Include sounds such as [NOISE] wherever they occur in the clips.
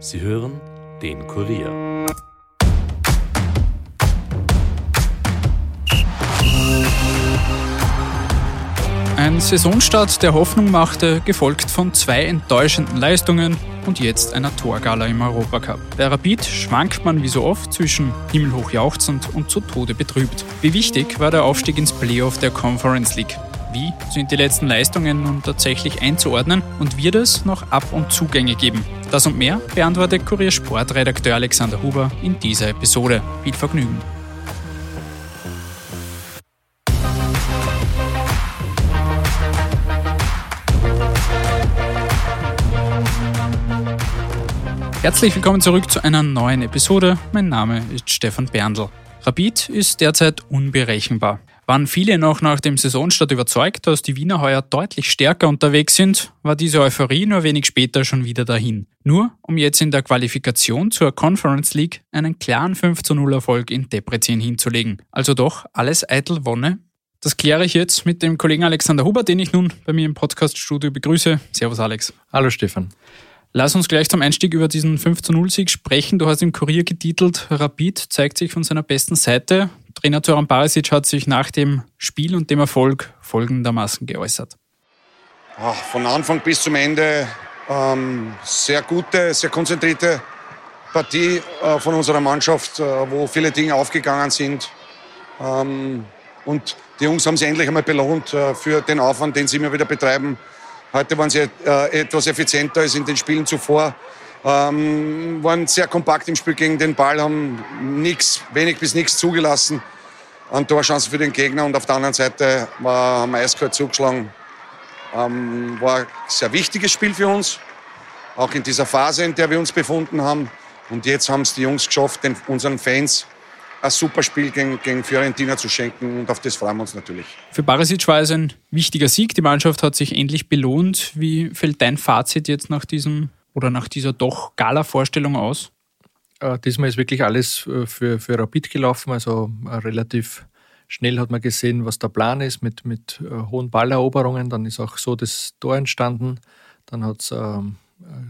Sie hören den Kurier. Ein Saisonstart, der Hoffnung machte, gefolgt von zwei enttäuschenden Leistungen und jetzt einer Torgala im Europacup. Bei Rapid schwankt man wie so oft zwischen himmelhoch jauchzend und zu Tode betrübt. Wie wichtig war der Aufstieg ins Playoff der Conference League? Wie sind die letzten Leistungen nun tatsächlich einzuordnen und wird es noch Ab- und Zugänge geben? Das und mehr beantwortet Kurier Sportredakteur Alexander Huber in dieser Episode. Viel Vergnügen. Herzlich willkommen zurück zu einer neuen Episode. Mein Name ist Stefan Berndl. Rapid ist derzeit unberechenbar. Waren viele noch nach dem Saisonstart überzeugt, dass die Wiener heuer deutlich stärker unterwegs sind, war diese Euphorie nur wenig später schon wieder dahin. Nur um jetzt in der Qualifikation zur Conference League einen klaren 5 zu 0 Erfolg in Debrecen hinzulegen. Also doch alles eitel Wonne. Das kläre ich jetzt mit dem Kollegen Alexander Huber, den ich nun bei mir im Podcaststudio begrüße. Servus Alex. Hallo Stefan. Lass uns gleich zum Einstieg über diesen 5 zu 0 Sieg sprechen. Du hast im Kurier getitelt, Rapid zeigt sich von seiner besten Seite. Trainer Zoran Barisic hat sich nach dem Spiel und dem Erfolg folgendermaßen geäußert. Von Anfang bis zum Ende ähm, sehr gute, sehr konzentrierte Partie äh, von unserer Mannschaft, äh, wo viele Dinge aufgegangen sind. Ähm, und die Jungs haben sich endlich einmal belohnt äh, für den Aufwand, den sie immer wieder betreiben Heute waren sie äh, etwas effizienter als in den Spielen zuvor. Ähm, waren sehr kompakt im Spiel gegen den Ball, haben nix, wenig bis nichts zugelassen an Torchancen für den Gegner. Und auf der anderen Seite war, haben wir eiskalt zugeschlagen. Ähm, war ein sehr wichtiges Spiel für uns, auch in dieser Phase, in der wir uns befunden haben. Und jetzt haben es die Jungs geschafft, den, unseren Fans ein super Spiel gegen, gegen Fiorentina zu schenken und auf das freuen wir uns natürlich. Für Barisic war es ein wichtiger Sieg. Die Mannschaft hat sich endlich belohnt. Wie fällt dein Fazit jetzt nach diesem oder nach dieser doch Gala-Vorstellung aus? Äh, diesmal ist wirklich alles äh, für, für Rapid gelaufen. Also äh, relativ schnell hat man gesehen, was der Plan ist mit, mit hohen Balleroberungen. Dann ist auch so das Tor entstanden. Dann hat es ähm,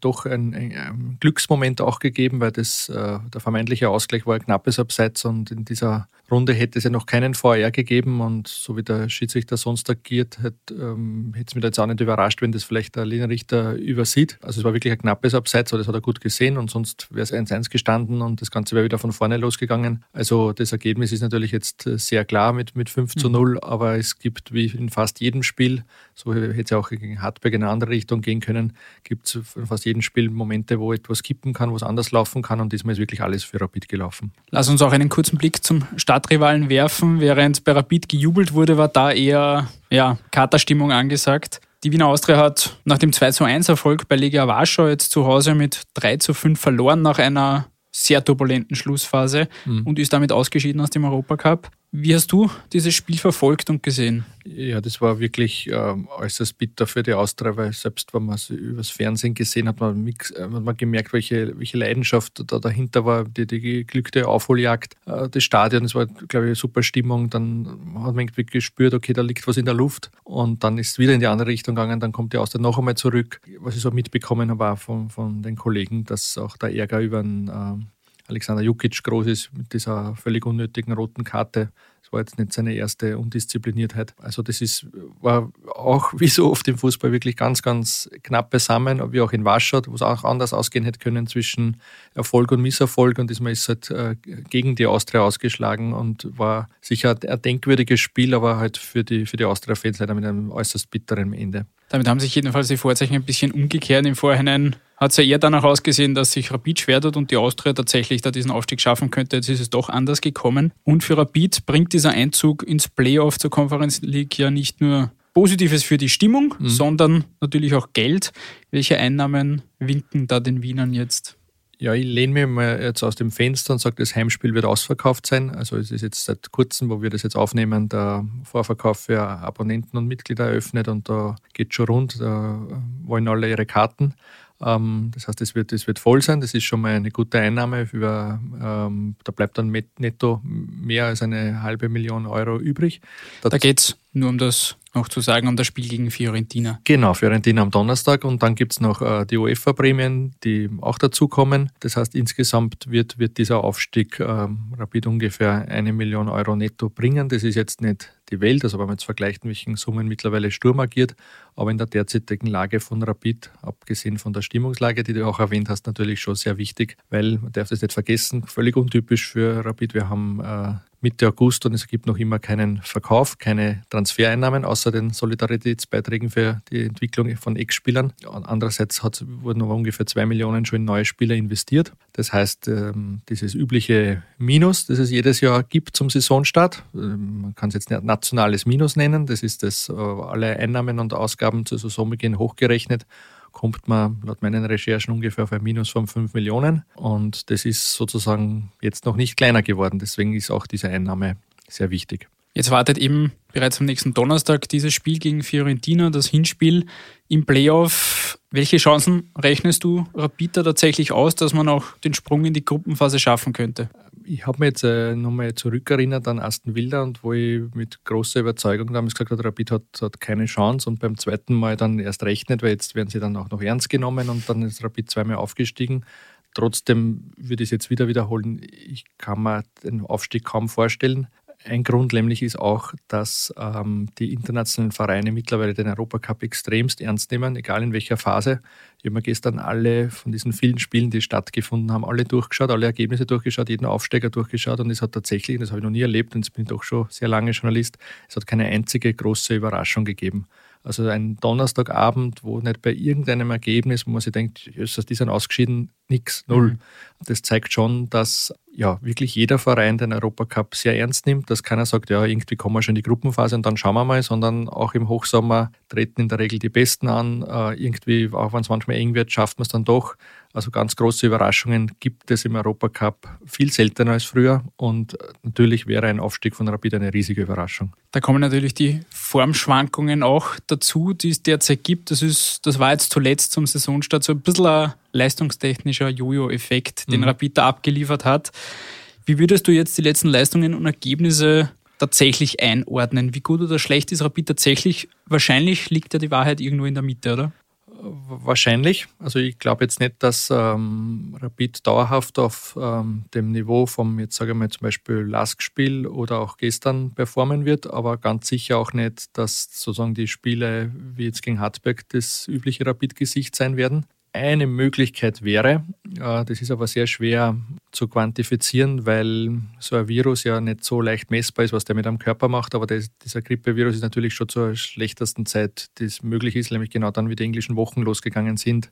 doch ein, ein, Glücksmoment auch gegeben, weil das, äh, der vermeintliche Ausgleich war ein knappes Abseits und in dieser Runde hätte es ja noch keinen VR gegeben und so wie der Schiedsrichter sonst agiert, hätte ähm, es mich jetzt auch nicht überrascht, wenn das vielleicht der Linienrichter übersieht. Also es war wirklich ein knappes Abseits, aber das hat er gut gesehen und sonst wäre es 1-1 gestanden und das Ganze wäre wieder von vorne losgegangen. Also das Ergebnis ist natürlich jetzt sehr klar mit, mit 5 zu 0, mhm. aber es gibt wie in fast jedem Spiel, so hätte es ja auch gegen Hartberg in eine andere Richtung gehen können, gibt es in fast jedem Spiel Momente, wo etwas kippen kann, wo es anders laufen kann und diesmal ist wirklich alles für Rapid gelaufen. Lass uns auch einen kurzen Blick zum Stadtrivalen werfen. Während bei Rapid gejubelt wurde, war da eher ja, Katerstimmung angesagt. Die Wiener Austria hat nach dem 2 zu 1 Erfolg bei Legia Warschau jetzt zu Hause mit 3 zu 5 verloren nach einer sehr turbulenten Schlussphase mhm. und ist damit ausgeschieden aus dem Europacup. Wie hast du dieses Spiel verfolgt und gesehen? Ja, das war wirklich äh, äußerst bitter für die Austria, weil selbst wenn man es übers Fernsehen gesehen hat, man, äh, hat man gemerkt, welche, welche Leidenschaft da dahinter war, die, die geglückte Aufholjagd äh, des Stadions. Es war, glaube ich, eine super Stimmung. Dann hat man irgendwie gespürt, okay, da liegt was in der Luft. Und dann ist es wieder in die andere Richtung gegangen. Dann kommt die Austria noch einmal zurück. Was ich so mitbekommen habe, von, von den Kollegen, dass auch der Ärger über einen äh, Alexander Jukic groß ist mit dieser völlig unnötigen roten Karte. War jetzt nicht seine erste Undiszipliniertheit. Also das ist, war auch [LAUGHS] wie so oft im Fußball wirklich ganz, ganz knapp beisammen, wie auch in Warschau, wo es auch anders ausgehen hätte können zwischen Erfolg und Misserfolg. Und diesmal ist halt äh, gegen die Austria ausgeschlagen und war sicher ein denkwürdiges Spiel, aber halt für die, für die Austria-Fans leider mit einem äußerst bitteren Ende. Damit haben sich jedenfalls die Vorzeichen ein bisschen umgekehrt. Im Vorhinein hat es ja eher danach ausgesehen, dass sich Rapid schwer tut und die Austria tatsächlich da diesen Aufstieg schaffen könnte. Jetzt ist es doch anders gekommen. Und für Rapid bringt dieser Einzug ins Playoff zur Conference League ja nicht nur Positives für die Stimmung, mhm. sondern natürlich auch Geld. Welche Einnahmen winken da den Wienern jetzt? Ja, ich lehne mir mal jetzt aus dem Fenster und sage, das Heimspiel wird ausverkauft sein. Also es ist jetzt seit kurzem, wo wir das jetzt aufnehmen, der Vorverkauf für Abonnenten und Mitglieder eröffnet und da geht schon rund, da wollen alle ihre Karten. Ähm, das heißt, es wird, es wird voll sein. Das ist schon mal eine gute Einnahme. Über, ähm, da bleibt dann netto mehr als eine halbe Million Euro übrig. Da, da geht es nur um das noch zu sagen, um das Spiel gegen Fiorentina. Genau, Fiorentina am Donnerstag und dann gibt es noch äh, die UEFA-Prämien, die auch dazukommen. Das heißt, insgesamt wird, wird dieser Aufstieg äh, Rapid ungefähr eine Million Euro netto bringen. Das ist jetzt nicht die Welt, also wenn man jetzt vergleicht, welchen Summen mittlerweile Sturm agiert, aber in der derzeitigen Lage von Rapid, abgesehen von der Stimmungslage, die du auch erwähnt hast, natürlich schon sehr wichtig, weil man darf das nicht vergessen, völlig untypisch für Rapid. Wir haben äh, Mitte August und es gibt noch immer keinen Verkauf, keine Transfereinnahmen außer den Solidaritätsbeiträgen für die Entwicklung von Ex-Spielern. Andererseits hat, wurden noch ungefähr zwei Millionen schon in neue Spieler investiert. Das heißt, ähm, dieses übliche Minus, das es jedes Jahr gibt zum Saisonstart, ähm, man kann es jetzt nicht nationales Minus nennen, das ist das äh, alle Einnahmen und Ausgaben zur Saisonbeginn hochgerechnet kommt man laut meinen Recherchen ungefähr auf ein Minus von 5 Millionen. Und das ist sozusagen jetzt noch nicht kleiner geworden. Deswegen ist auch diese Einnahme sehr wichtig. Jetzt wartet eben bereits am nächsten Donnerstag dieses Spiel gegen Fiorentina, das Hinspiel im Playoff. Welche Chancen rechnest du Rapid tatsächlich aus, dass man auch den Sprung in die Gruppenphase schaffen könnte? Ich habe mir jetzt äh, nochmal zurückerinnert an Aston Villa und wo ich mit großer Überzeugung damals gesagt habe, Rapid hat, hat keine Chance und beim zweiten Mal dann erst recht nicht, weil jetzt werden sie dann auch noch ernst genommen und dann ist Rapid zweimal aufgestiegen. Trotzdem würde ich es jetzt wieder wiederholen, ich kann mir den Aufstieg kaum vorstellen. Ein Grund nämlich ist auch, dass ähm, die internationalen Vereine mittlerweile den Europacup extremst ernst nehmen, egal in welcher Phase. Ich habe mir gestern alle von diesen vielen Spielen, die stattgefunden haben, alle durchgeschaut, alle Ergebnisse durchgeschaut, jeden Aufsteiger durchgeschaut und es hat tatsächlich, das habe ich noch nie erlebt und jetzt bin ich doch schon sehr lange Journalist, es hat keine einzige große Überraschung gegeben. Also ein Donnerstagabend, wo nicht bei irgendeinem Ergebnis, wo man sich denkt, die sind ausgeschieden, nichts, null. Mhm. Das zeigt schon, dass ja wirklich jeder Verein den Europacup sehr ernst nimmt, dass keiner sagt, ja, irgendwie kommen wir schon in die Gruppenphase und dann schauen wir mal, sondern auch im Hochsommer treten in der Regel die Besten an. Äh, irgendwie, auch wenn es manchmal eng wird, schafft man es dann doch. Also ganz große Überraschungen gibt es im Europacup viel seltener als früher und natürlich wäre ein Aufstieg von Rapid eine riesige Überraschung. Da kommen natürlich die Formschwankungen auch dazu, die es derzeit gibt. Das, ist, das war jetzt zuletzt zum Saisonstart so ein bisschen ein leistungstechnischer Jojo-Effekt, den mhm. Rapid da abgeliefert hat. Wie würdest du jetzt die letzten Leistungen und Ergebnisse tatsächlich einordnen? Wie gut oder schlecht ist Rapid tatsächlich? Wahrscheinlich liegt ja die Wahrheit irgendwo in der Mitte, oder? Wahrscheinlich. Also ich glaube jetzt nicht, dass ähm, Rapid dauerhaft auf ähm, dem Niveau vom, jetzt sage ich mal zum Beispiel Lask-Spiel oder auch gestern performen wird, aber ganz sicher auch nicht, dass sozusagen die Spiele wie jetzt gegen Hartberg das übliche Rapid-Gesicht sein werden eine Möglichkeit wäre, äh, das ist aber sehr schwer zu quantifizieren, weil so ein Virus ja nicht so leicht messbar ist, was der mit einem Körper macht. Aber das, dieser Grippevirus ist natürlich schon zur schlechtesten Zeit, die es möglich ist, nämlich genau dann, wie die englischen Wochen losgegangen sind,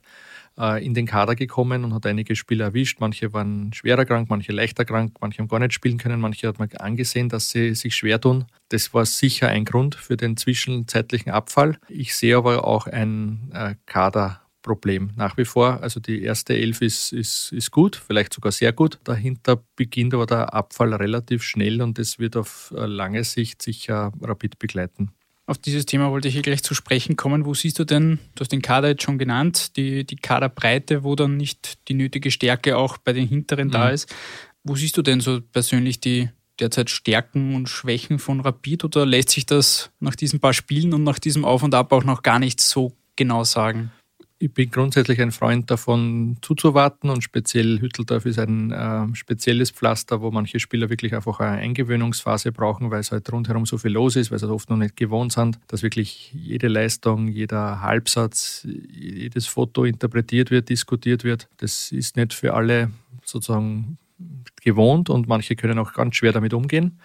äh, in den Kader gekommen und hat einige Spieler erwischt. Manche waren schwerer krank, manche leichter krank, manche haben gar nicht spielen können, manche hat man angesehen, dass sie sich schwer tun. Das war sicher ein Grund für den zwischenzeitlichen Abfall. Ich sehe aber auch ein äh, Kader Problem nach wie vor. Also die erste Elf ist, ist, ist gut, vielleicht sogar sehr gut. Dahinter beginnt aber der Abfall relativ schnell und es wird auf äh, lange Sicht sicher rapid begleiten. Auf dieses Thema wollte ich hier gleich zu sprechen kommen. Wo siehst du denn, du hast den Kader jetzt schon genannt, die, die Kaderbreite, wo dann nicht die nötige Stärke auch bei den Hinteren mhm. da ist. Wo siehst du denn so persönlich die derzeit Stärken und Schwächen von Rapid oder lässt sich das nach diesen paar Spielen und nach diesem Auf und Ab auch noch gar nicht so genau sagen? Ich bin grundsätzlich ein Freund davon zuzuwarten und speziell Hütteldorf ist ein äh, spezielles Pflaster, wo manche Spieler wirklich einfach eine Eingewöhnungsphase brauchen, weil es halt rundherum so viel los ist, weil sie halt oft noch nicht gewohnt sind, dass wirklich jede Leistung, jeder Halbsatz, jedes Foto interpretiert wird, diskutiert wird. Das ist nicht für alle sozusagen gewohnt und manche können auch ganz schwer damit umgehen.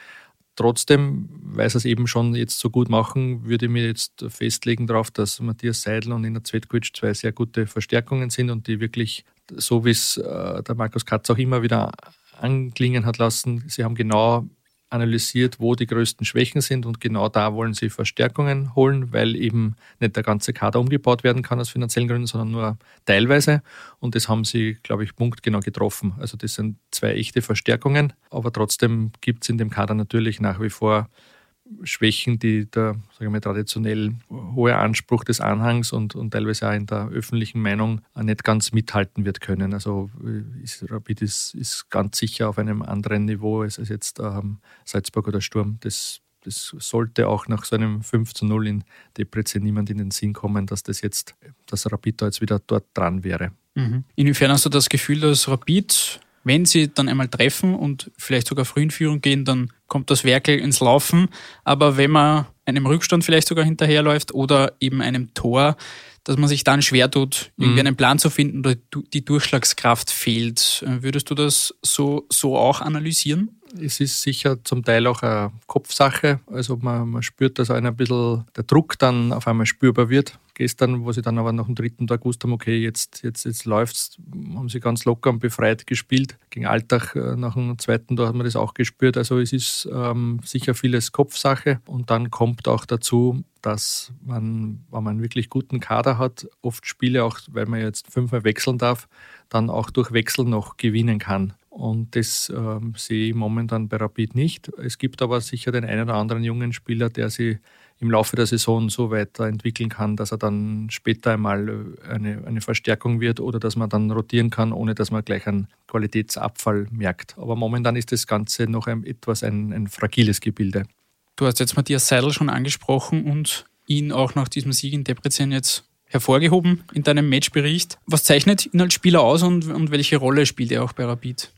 Trotzdem, weil sie es eben schon jetzt so gut machen, würde ich mir jetzt festlegen darauf, dass Matthias Seidel und Ina Zvetkovic zwei sehr gute Verstärkungen sind und die wirklich, so wie es äh, der Markus Katz auch immer wieder anklingen hat lassen, sie haben genau analysiert, wo die größten Schwächen sind und genau da wollen sie Verstärkungen holen, weil eben nicht der ganze Kader umgebaut werden kann aus finanziellen Gründen, sondern nur teilweise. Und das haben sie, glaube ich, punktgenau getroffen. Also das sind zwei echte Verstärkungen, aber trotzdem gibt es in dem Kader natürlich nach wie vor Schwächen, die der sagen wir, traditionell hohe Anspruch des Anhangs und, und teilweise auch in der öffentlichen Meinung nicht ganz mithalten wird können. Also ist, Rapid ist, ist ganz sicher auf einem anderen Niveau als, als jetzt ähm, Salzburg oder Sturm. Das, das sollte auch nach so einem 5 zu 0 in Debrecen niemand in den Sinn kommen, dass das jetzt, dass Rapid da jetzt wieder dort dran wäre. Mhm. Inwiefern hast du das Gefühl, dass Rapid wenn sie dann einmal treffen und vielleicht sogar früh in Führung gehen, dann kommt das Werkel ins Laufen. Aber wenn man einem Rückstand vielleicht sogar hinterherläuft oder eben einem Tor, dass man sich dann schwer tut, irgendwie mhm. einen Plan zu finden oder die Durchschlagskraft fehlt. Würdest du das so, so auch analysieren? Es ist sicher zum Teil auch eine Kopfsache. Also man, man spürt, dass ein bisschen der Druck dann auf einmal spürbar wird gestern, wo sie dann aber nach dem dritten Tag gewusst haben, okay, jetzt, jetzt, jetzt läuft's, haben sie ganz locker und befreit gespielt. Gegen Alltag äh, nach dem zweiten Tag hat man das auch gespürt. Also es ist ähm, sicher vieles Kopfsache und dann kommt auch dazu, dass man, wenn man einen wirklich guten Kader hat, oft Spiele auch, weil man jetzt fünfmal wechseln darf, dann auch durch Wechsel noch gewinnen kann. Und das ähm, sehe ich momentan bei Rapid nicht. Es gibt aber sicher den einen oder anderen jungen Spieler, der sie im Laufe der Saison so weiterentwickeln kann, dass er dann später einmal eine, eine Verstärkung wird oder dass man dann rotieren kann, ohne dass man gleich einen Qualitätsabfall merkt. Aber momentan ist das Ganze noch ein, etwas ein, ein fragiles Gebilde. Du hast jetzt Matthias Seidel schon angesprochen und ihn auch nach diesem Sieg in Debrecen jetzt hervorgehoben in deinem Matchbericht. Was zeichnet ihn als Spieler aus und, und welche Rolle spielt er auch bei Rapid?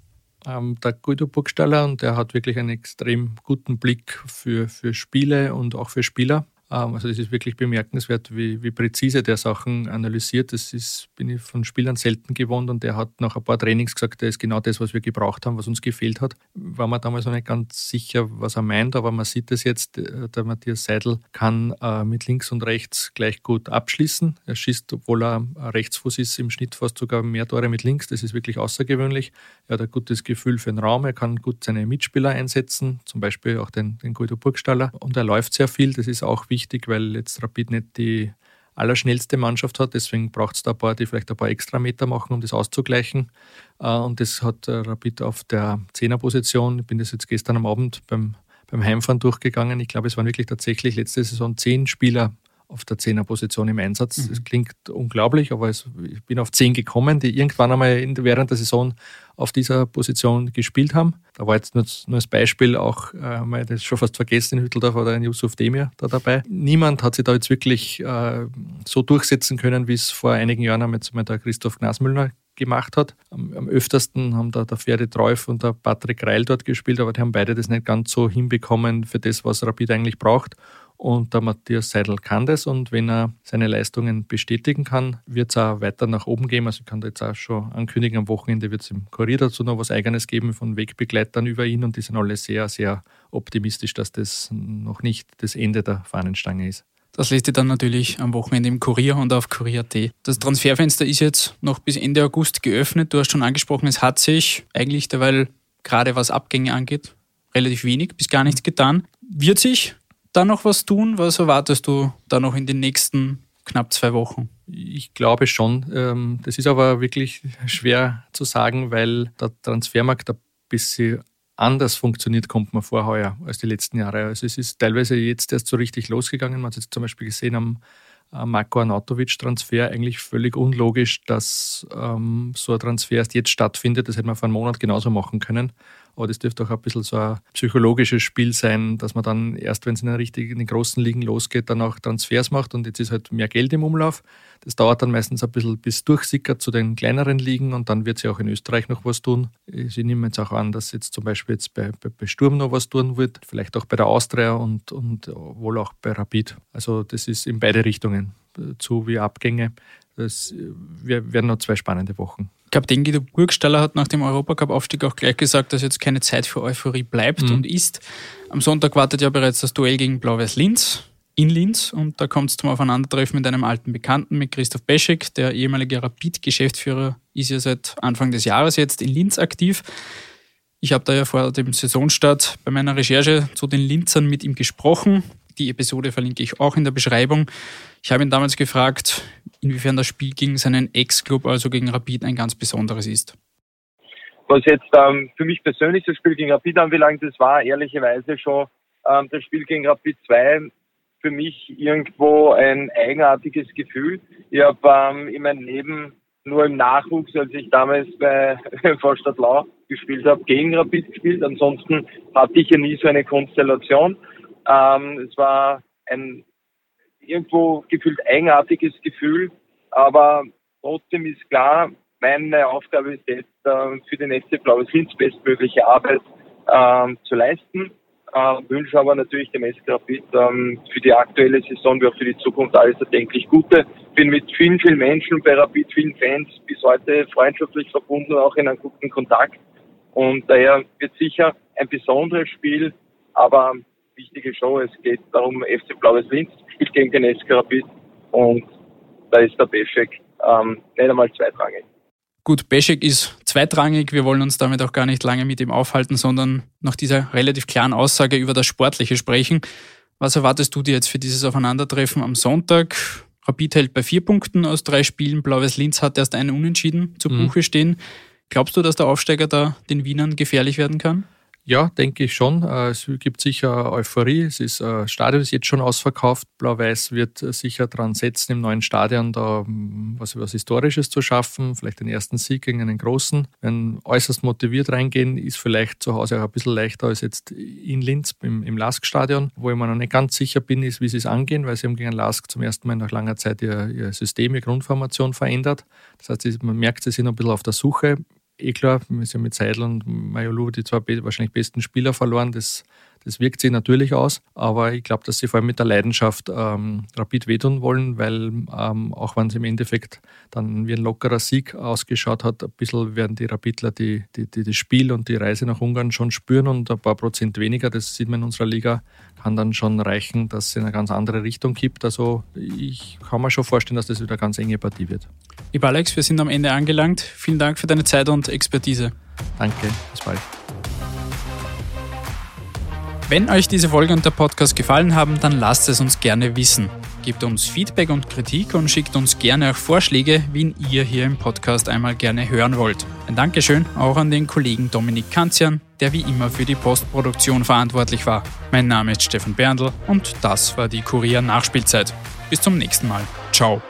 ähm, der Guido Burgstaller und der hat wirklich einen extrem guten Blick für, für Spiele und auch für Spieler. Ähm, also das ist wirklich bemerkenswert, wie, wie präzise der Sachen analysiert. Das ist, bin ich von Spielern selten gewohnt und der hat nach ein paar Trainings gesagt, der ist genau das, was wir gebraucht haben, was uns gefehlt hat. War man damals noch nicht ganz sicher, was er meint, aber man sieht es jetzt, äh, der Matthias Seidel kann äh, mit links und rechts gleich gut abschließen. Er schießt, obwohl er Rechtsfuß ist, im Schnitt fast sogar mehr Tore mit links. Das ist wirklich außergewöhnlich. Er hat ein gutes Gefühl für den Raum. Er kann gut seine Mitspieler einsetzen, zum Beispiel auch den, den Guido Burgstaller. Und er läuft sehr viel. Das ist auch wichtig wichtig, weil jetzt Rapid nicht die allerschnellste Mannschaft hat. Deswegen braucht es da ein paar, die vielleicht ein paar extra Meter machen, um das auszugleichen. Äh, und das hat äh, Rapid auf der Zehnerposition. Ich bin das jetzt gestern am Abend beim, beim Heimfahren durchgegangen. Ich glaube, es waren wirklich tatsächlich letzte Saison zehn Spieler auf der Zehnerposition im Einsatz. Mhm. Das klingt unglaublich, aber es, ich bin auf zehn gekommen, die irgendwann einmal in, während der Saison auf dieser Position gespielt haben. Da war jetzt nur, nur als Beispiel auch, äh, mal das schon fast vergessen, in Hütteldorf oder ein Yusuf Demir da dabei. Niemand hat sich da jetzt wirklich äh, so durchsetzen können, wie es vor einigen Jahren einmal der Christoph Gnasmüllner gemacht hat. Am, am öftersten haben da der Ferdi Treuf und der Patrick Reil dort gespielt, aber die haben beide das nicht ganz so hinbekommen für das, was Rapid eigentlich braucht. Und der Matthias Seidel kann das und wenn er seine Leistungen bestätigen kann, wird es auch weiter nach oben gehen. Also ich kann da jetzt auch schon ankündigen, am Wochenende wird es im Kurier dazu noch was Eigenes geben von Wegbegleitern über ihn und die sind alle sehr, sehr optimistisch, dass das noch nicht das Ende der Fahnenstange ist. Das lest ihr dann natürlich am Wochenende im Kurier und auf Kurier.at. Das Transferfenster ist jetzt noch bis Ende August geöffnet. Du hast schon angesprochen, es hat sich eigentlich derweil gerade was Abgänge angeht, relativ wenig bis gar nichts getan. Wird sich da noch was tun? Was erwartest du da noch in den nächsten knapp zwei Wochen? Ich glaube schon. Ähm, das ist aber wirklich schwer zu sagen, weil der Transfermarkt ein bisschen anders funktioniert, kommt man vor heuer als die letzten Jahre. Also es ist teilweise jetzt erst so richtig losgegangen. Man hat es jetzt zum Beispiel gesehen am äh, Marco Arnautovic-Transfer eigentlich völlig unlogisch, dass ähm, so ein Transfer erst jetzt stattfindet. Das hätte man vor einem Monat genauso machen können. Aber das dürfte auch ein bisschen so ein psychologisches Spiel sein, dass man dann erst, wenn es in in den großen Ligen losgeht, dann auch Transfers macht und jetzt ist halt mehr Geld im Umlauf. Das dauert dann meistens ein bisschen bis durchsickert zu den kleineren Ligen und dann wird sie auch in Österreich noch was tun. Ich nehme jetzt auch an, dass jetzt zum Beispiel jetzt bei, bei, bei Sturm noch was tun wird, vielleicht auch bei der Austria und, und wohl auch bei Rapid. Also das ist in beide Richtungen, zu wie Abgänge. Das, wir werden noch zwei spannende Wochen. Kapitän Guido Burgstaller hat nach dem Europacup-Aufstieg auch gleich gesagt, dass jetzt keine Zeit für Euphorie bleibt mhm. und ist. Am Sonntag wartet ja bereits das Duell gegen Blau-Weiß Linz in Linz und da kommt es zum Aufeinandertreffen mit einem alten Bekannten, mit Christoph Beschek, der ehemalige Rapid-Geschäftsführer, ist ja seit Anfang des Jahres jetzt in Linz aktiv. Ich habe da ja vor dem Saisonstart bei meiner Recherche zu den Linzern mit ihm gesprochen. Die Episode verlinke ich auch in der Beschreibung. Ich habe ihn damals gefragt, inwiefern das Spiel gegen seinen Ex-Club, also gegen Rapid, ein ganz besonderes ist. Was jetzt ähm, für mich persönlich das Spiel gegen Rapid anbelangt, das war ehrlicherweise schon ähm, das Spiel gegen Rapid 2 für mich irgendwo ein eigenartiges Gefühl. Ich habe ähm, in meinem Leben nur im Nachwuchs, als ich damals bei [LAUGHS] Vorstadt Lau gespielt habe, gegen Rapid gespielt. Ansonsten hatte ich ja nie so eine Konstellation. Ähm, es war ein irgendwo gefühlt eigenartiges Gefühl, aber trotzdem ist klar, meine Aufgabe ist jetzt äh, für den FC Blaues Linz bestmögliche Arbeit äh, zu leisten. Äh, wünsche aber natürlich dem SK Rapid ähm, für die aktuelle Saison wie auch für die Zukunft alles erdenklich Gute. Bin mit vielen, vielen Menschen bei Rapid, vielen Fans bis heute freundschaftlich verbunden, auch in einem guten Kontakt. Und daher wird sicher ein besonderes Spiel, aber wichtige Show. Es geht darum, FC Blaues Linz spielt gegen den SK Rapid und da ist der Beschek ähm, nicht einmal zweitrangig. Gut, Beschek ist zweitrangig. Wir wollen uns damit auch gar nicht lange mit ihm aufhalten, sondern nach dieser relativ klaren Aussage über das Sportliche sprechen. Was erwartest du dir jetzt für dieses Aufeinandertreffen am Sonntag? Rapid hält bei vier Punkten aus drei Spielen. Blaues Linz hat erst einen Unentschieden zu mhm. Buche stehen. Glaubst du, dass der Aufsteiger da den Wienern gefährlich werden kann? Ja, denke ich schon. Äh, es gibt sicher Euphorie. Es ist, äh, Stadion ist jetzt schon ausverkauft. Blau-Weiß wird sicher dran setzen, im neuen Stadion da mm, was, was Historisches zu schaffen. Vielleicht den ersten Sieg gegen einen großen. Wenn äußerst motiviert reingehen, ist vielleicht zu Hause auch ein bisschen leichter als jetzt in Linz im, im Lask-Stadion, wo ich mir noch nicht ganz sicher bin, ist, wie sie es angehen, weil sie haben gegen Lask zum ersten Mal nach langer Zeit ihr, ihr System, ihre Grundformation verändert. Das heißt, man merkt, sie sind ein bisschen auf der Suche eh klar, wir sind mit Seidel und Majolu die zwei wahrscheinlich besten Spieler verloren. Das, das wirkt sich natürlich aus, aber ich glaube, dass sie vor allem mit der Leidenschaft ähm, Rapid wehtun wollen, weil ähm, auch wenn es im Endeffekt dann wie ein lockerer Sieg ausgeschaut hat, ein bisschen werden die Rapidler die, die, die, das Spiel und die Reise nach Ungarn schon spüren und ein paar Prozent weniger, das sieht man in unserer Liga, kann dann schon reichen, dass es in eine ganz andere Richtung kippt. Also ich kann mir schon vorstellen, dass das wieder eine ganz enge Partie wird. Lieber Alex, wir sind am Ende angelangt. Vielen Dank für deine Zeit und Expertise. Danke, bis bald. Wenn euch diese Folge und der Podcast gefallen haben, dann lasst es uns gerne wissen. Gebt uns Feedback und Kritik und schickt uns gerne auch Vorschläge, wen ihr hier im Podcast einmal gerne hören wollt. Ein Dankeschön auch an den Kollegen Dominik Kanzian, der wie immer für die Postproduktion verantwortlich war. Mein Name ist Stefan Berndl und das war die Kurier Nachspielzeit. Bis zum nächsten Mal. Ciao.